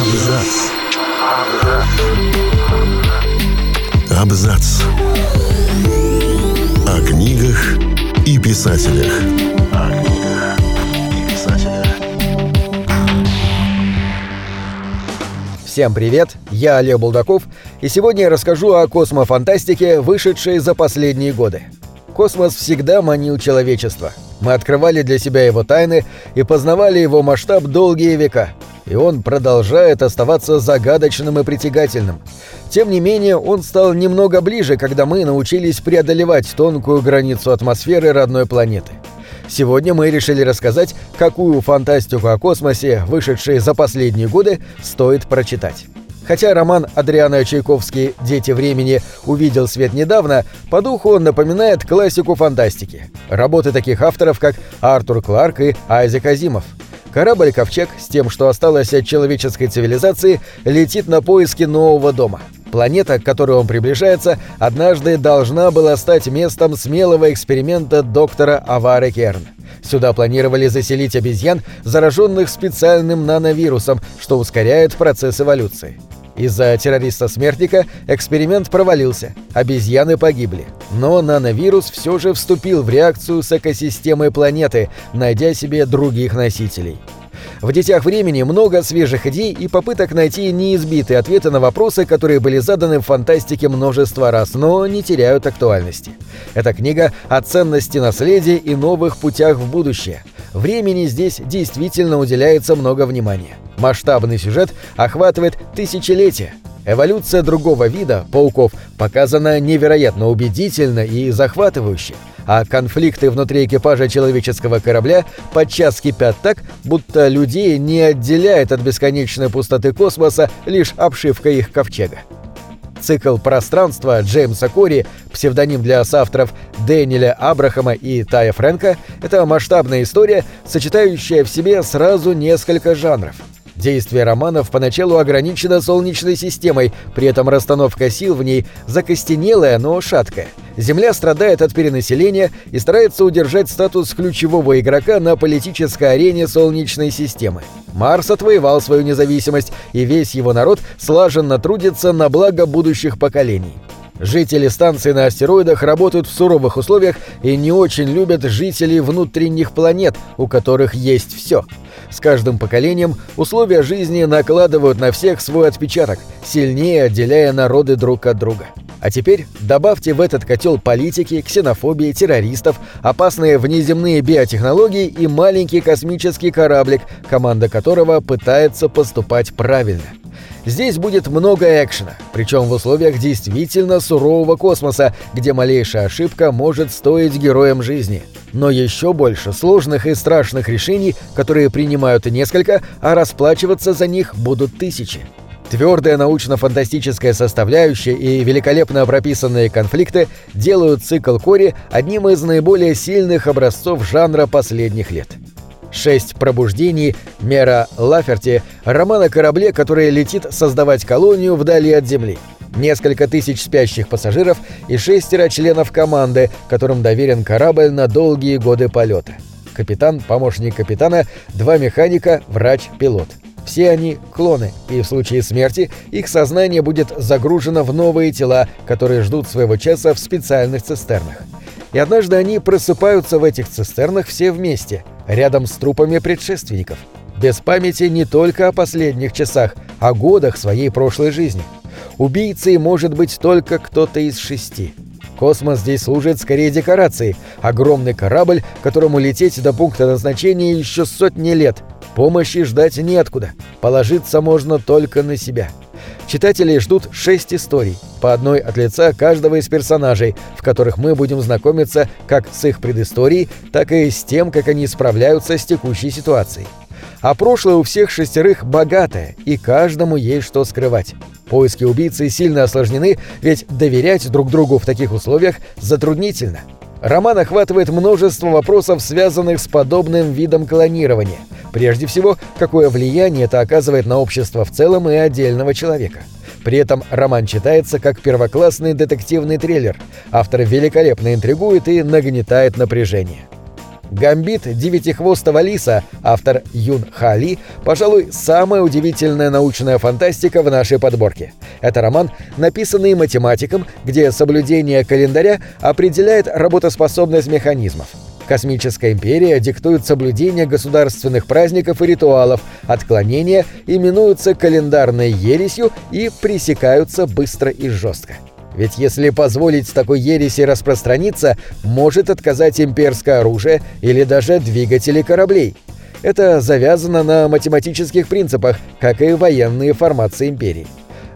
Абзац. Абзац. О книгах и писателях. Всем привет, я Олег Булдаков, и сегодня я расскажу о космофантастике, вышедшей за последние годы. Космос всегда манил человечество. Мы открывали для себя его тайны и познавали его масштаб долгие века. И он продолжает оставаться загадочным и притягательным. Тем не менее, он стал немного ближе, когда мы научились преодолевать тонкую границу атмосферы родной планеты. Сегодня мы решили рассказать, какую фантастику о космосе, вышедшей за последние годы, стоит прочитать. Хотя роман Адриана Чайковский «Дети времени» увидел свет недавно, по духу он напоминает классику фантастики. Работы таких авторов, как Артур Кларк и Айзек Азимов. Корабль «Ковчег» с тем, что осталось от человеческой цивилизации, летит на поиски нового дома. Планета, к которой он приближается, однажды должна была стать местом смелого эксперимента доктора Авары Керн. Сюда планировали заселить обезьян, зараженных специальным нановирусом, что ускоряет процесс эволюции. Из-за террориста-смертника эксперимент провалился, обезьяны погибли. Но нановирус все же вступил в реакцию с экосистемой планеты, найдя себе других носителей. В «Детях времени» много свежих идей и попыток найти неизбитые ответы на вопросы, которые были заданы в фантастике множество раз, но не теряют актуальности. Эта книга о ценности наследия и новых путях в будущее. Времени здесь действительно уделяется много внимания. Масштабный сюжет охватывает тысячелетия. Эволюция другого вида, пауков, показана невероятно убедительно и захватывающе, а конфликты внутри экипажа человеческого корабля подчас кипят так, будто людей не отделяет от бесконечной пустоты космоса лишь обшивка их ковчега. Цикл «Пространство» Джеймса Кори, псевдоним для соавторов Дэниеля Абрахама и Тая Фрэнка, это масштабная история, сочетающая в себе сразу несколько жанров – Действие романов поначалу ограничено Солнечной системой, при этом расстановка сил в ней закостенелая, но шаткая. Земля страдает от перенаселения и старается удержать статус ключевого игрока на политической арене Солнечной системы. Марс отвоевал свою независимость, и весь его народ слаженно трудится на благо будущих поколений. Жители станции на астероидах работают в суровых условиях и не очень любят жителей внутренних планет, у которых есть все. С каждым поколением условия жизни накладывают на всех свой отпечаток, сильнее отделяя народы друг от друга. А теперь добавьте в этот котел политики, ксенофобии, террористов, опасные внеземные биотехнологии и маленький космический кораблик, команда которого пытается поступать правильно. Здесь будет много экшена, причем в условиях действительно сурового космоса, где малейшая ошибка может стоить героям жизни. Но еще больше сложных и страшных решений, которые принимают несколько, а расплачиваться за них будут тысячи. Твердая научно-фантастическая составляющая и великолепно прописанные конфликты делают цикл Кори одним из наиболее сильных образцов жанра последних лет. «Шесть пробуждений» Мера Лаферти – роман о корабле, который летит создавать колонию вдали от Земли. Несколько тысяч спящих пассажиров и шестеро членов команды, которым доверен корабль на долгие годы полета. Капитан, помощник капитана, два механика, врач, пилот. Все они – клоны, и в случае смерти их сознание будет загружено в новые тела, которые ждут своего часа в специальных цистернах. И однажды они просыпаются в этих цистернах все вместе, рядом с трупами предшественников. Без памяти не только о последних часах, о годах своей прошлой жизни. Убийцей может быть только кто-то из шести. Космос здесь служит скорее декорацией. Огромный корабль, которому лететь до пункта назначения еще сотни лет. Помощи ждать неоткуда. Положиться можно только на себя. Читателей ждут шесть историй, по одной от лица каждого из персонажей, в которых мы будем знакомиться как с их предысторией, так и с тем, как они справляются с текущей ситуацией. А прошлое у всех шестерых богатое, и каждому есть что скрывать. Поиски убийцы сильно осложнены, ведь доверять друг другу в таких условиях затруднительно. Роман охватывает множество вопросов, связанных с подобным видом клонирования. Прежде всего, какое влияние это оказывает на общество в целом и отдельного человека. При этом роман читается как первоклассный детективный триллер. Автор великолепно интригует и нагнетает напряжение. «Гамбит девятихвостого лиса», автор Юн Хали, пожалуй, самая удивительная научная фантастика в нашей подборке. Это роман, написанный математиком, где соблюдение календаря определяет работоспособность механизмов. Космическая империя диктует соблюдение государственных праздников и ритуалов, отклонения именуются календарной ересью и пресекаются быстро и жестко. Ведь если позволить такой ереси распространиться, может отказать имперское оружие или даже двигатели кораблей. Это завязано на математических принципах, как и военные формации империи.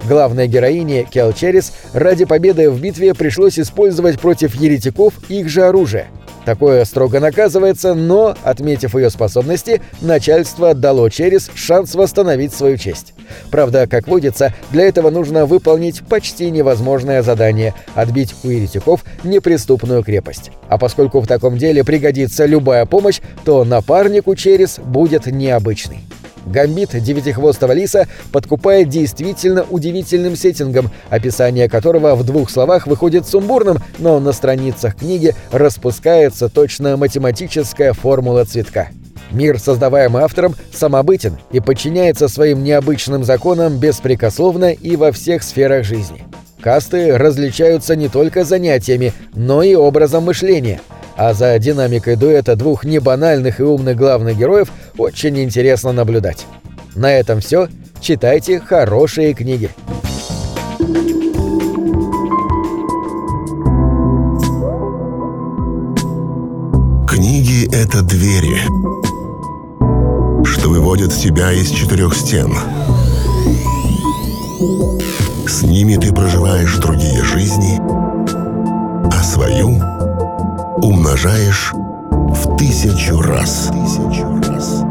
Главной героине Келчерис ради победы в битве пришлось использовать против еретиков их же оружие – Такое строго наказывается, но, отметив ее способности, начальство дало через шанс восстановить свою честь. Правда, как водится, для этого нужно выполнить почти невозможное задание – отбить у еретиков неприступную крепость. А поскольку в таком деле пригодится любая помощь, то напарник у Черес будет необычный. Гамбит девятихвостого лиса подкупает действительно удивительным сеттингом, описание которого в двух словах выходит сумбурным, но на страницах книги распускается точно математическая формула цветка. Мир, создаваемый автором, самобытен и подчиняется своим необычным законам беспрекословно и во всех сферах жизни. Касты различаются не только занятиями, но и образом мышления – а за динамикой дуэта двух небанальных и умных главных героев очень интересно наблюдать. На этом все. Читайте хорошие книги. Книги — это двери, что выводят тебя из четырех стен. С ними ты проживаешь другие жизни, а свою — умножаешь в тысячу раз. Тысячу раз.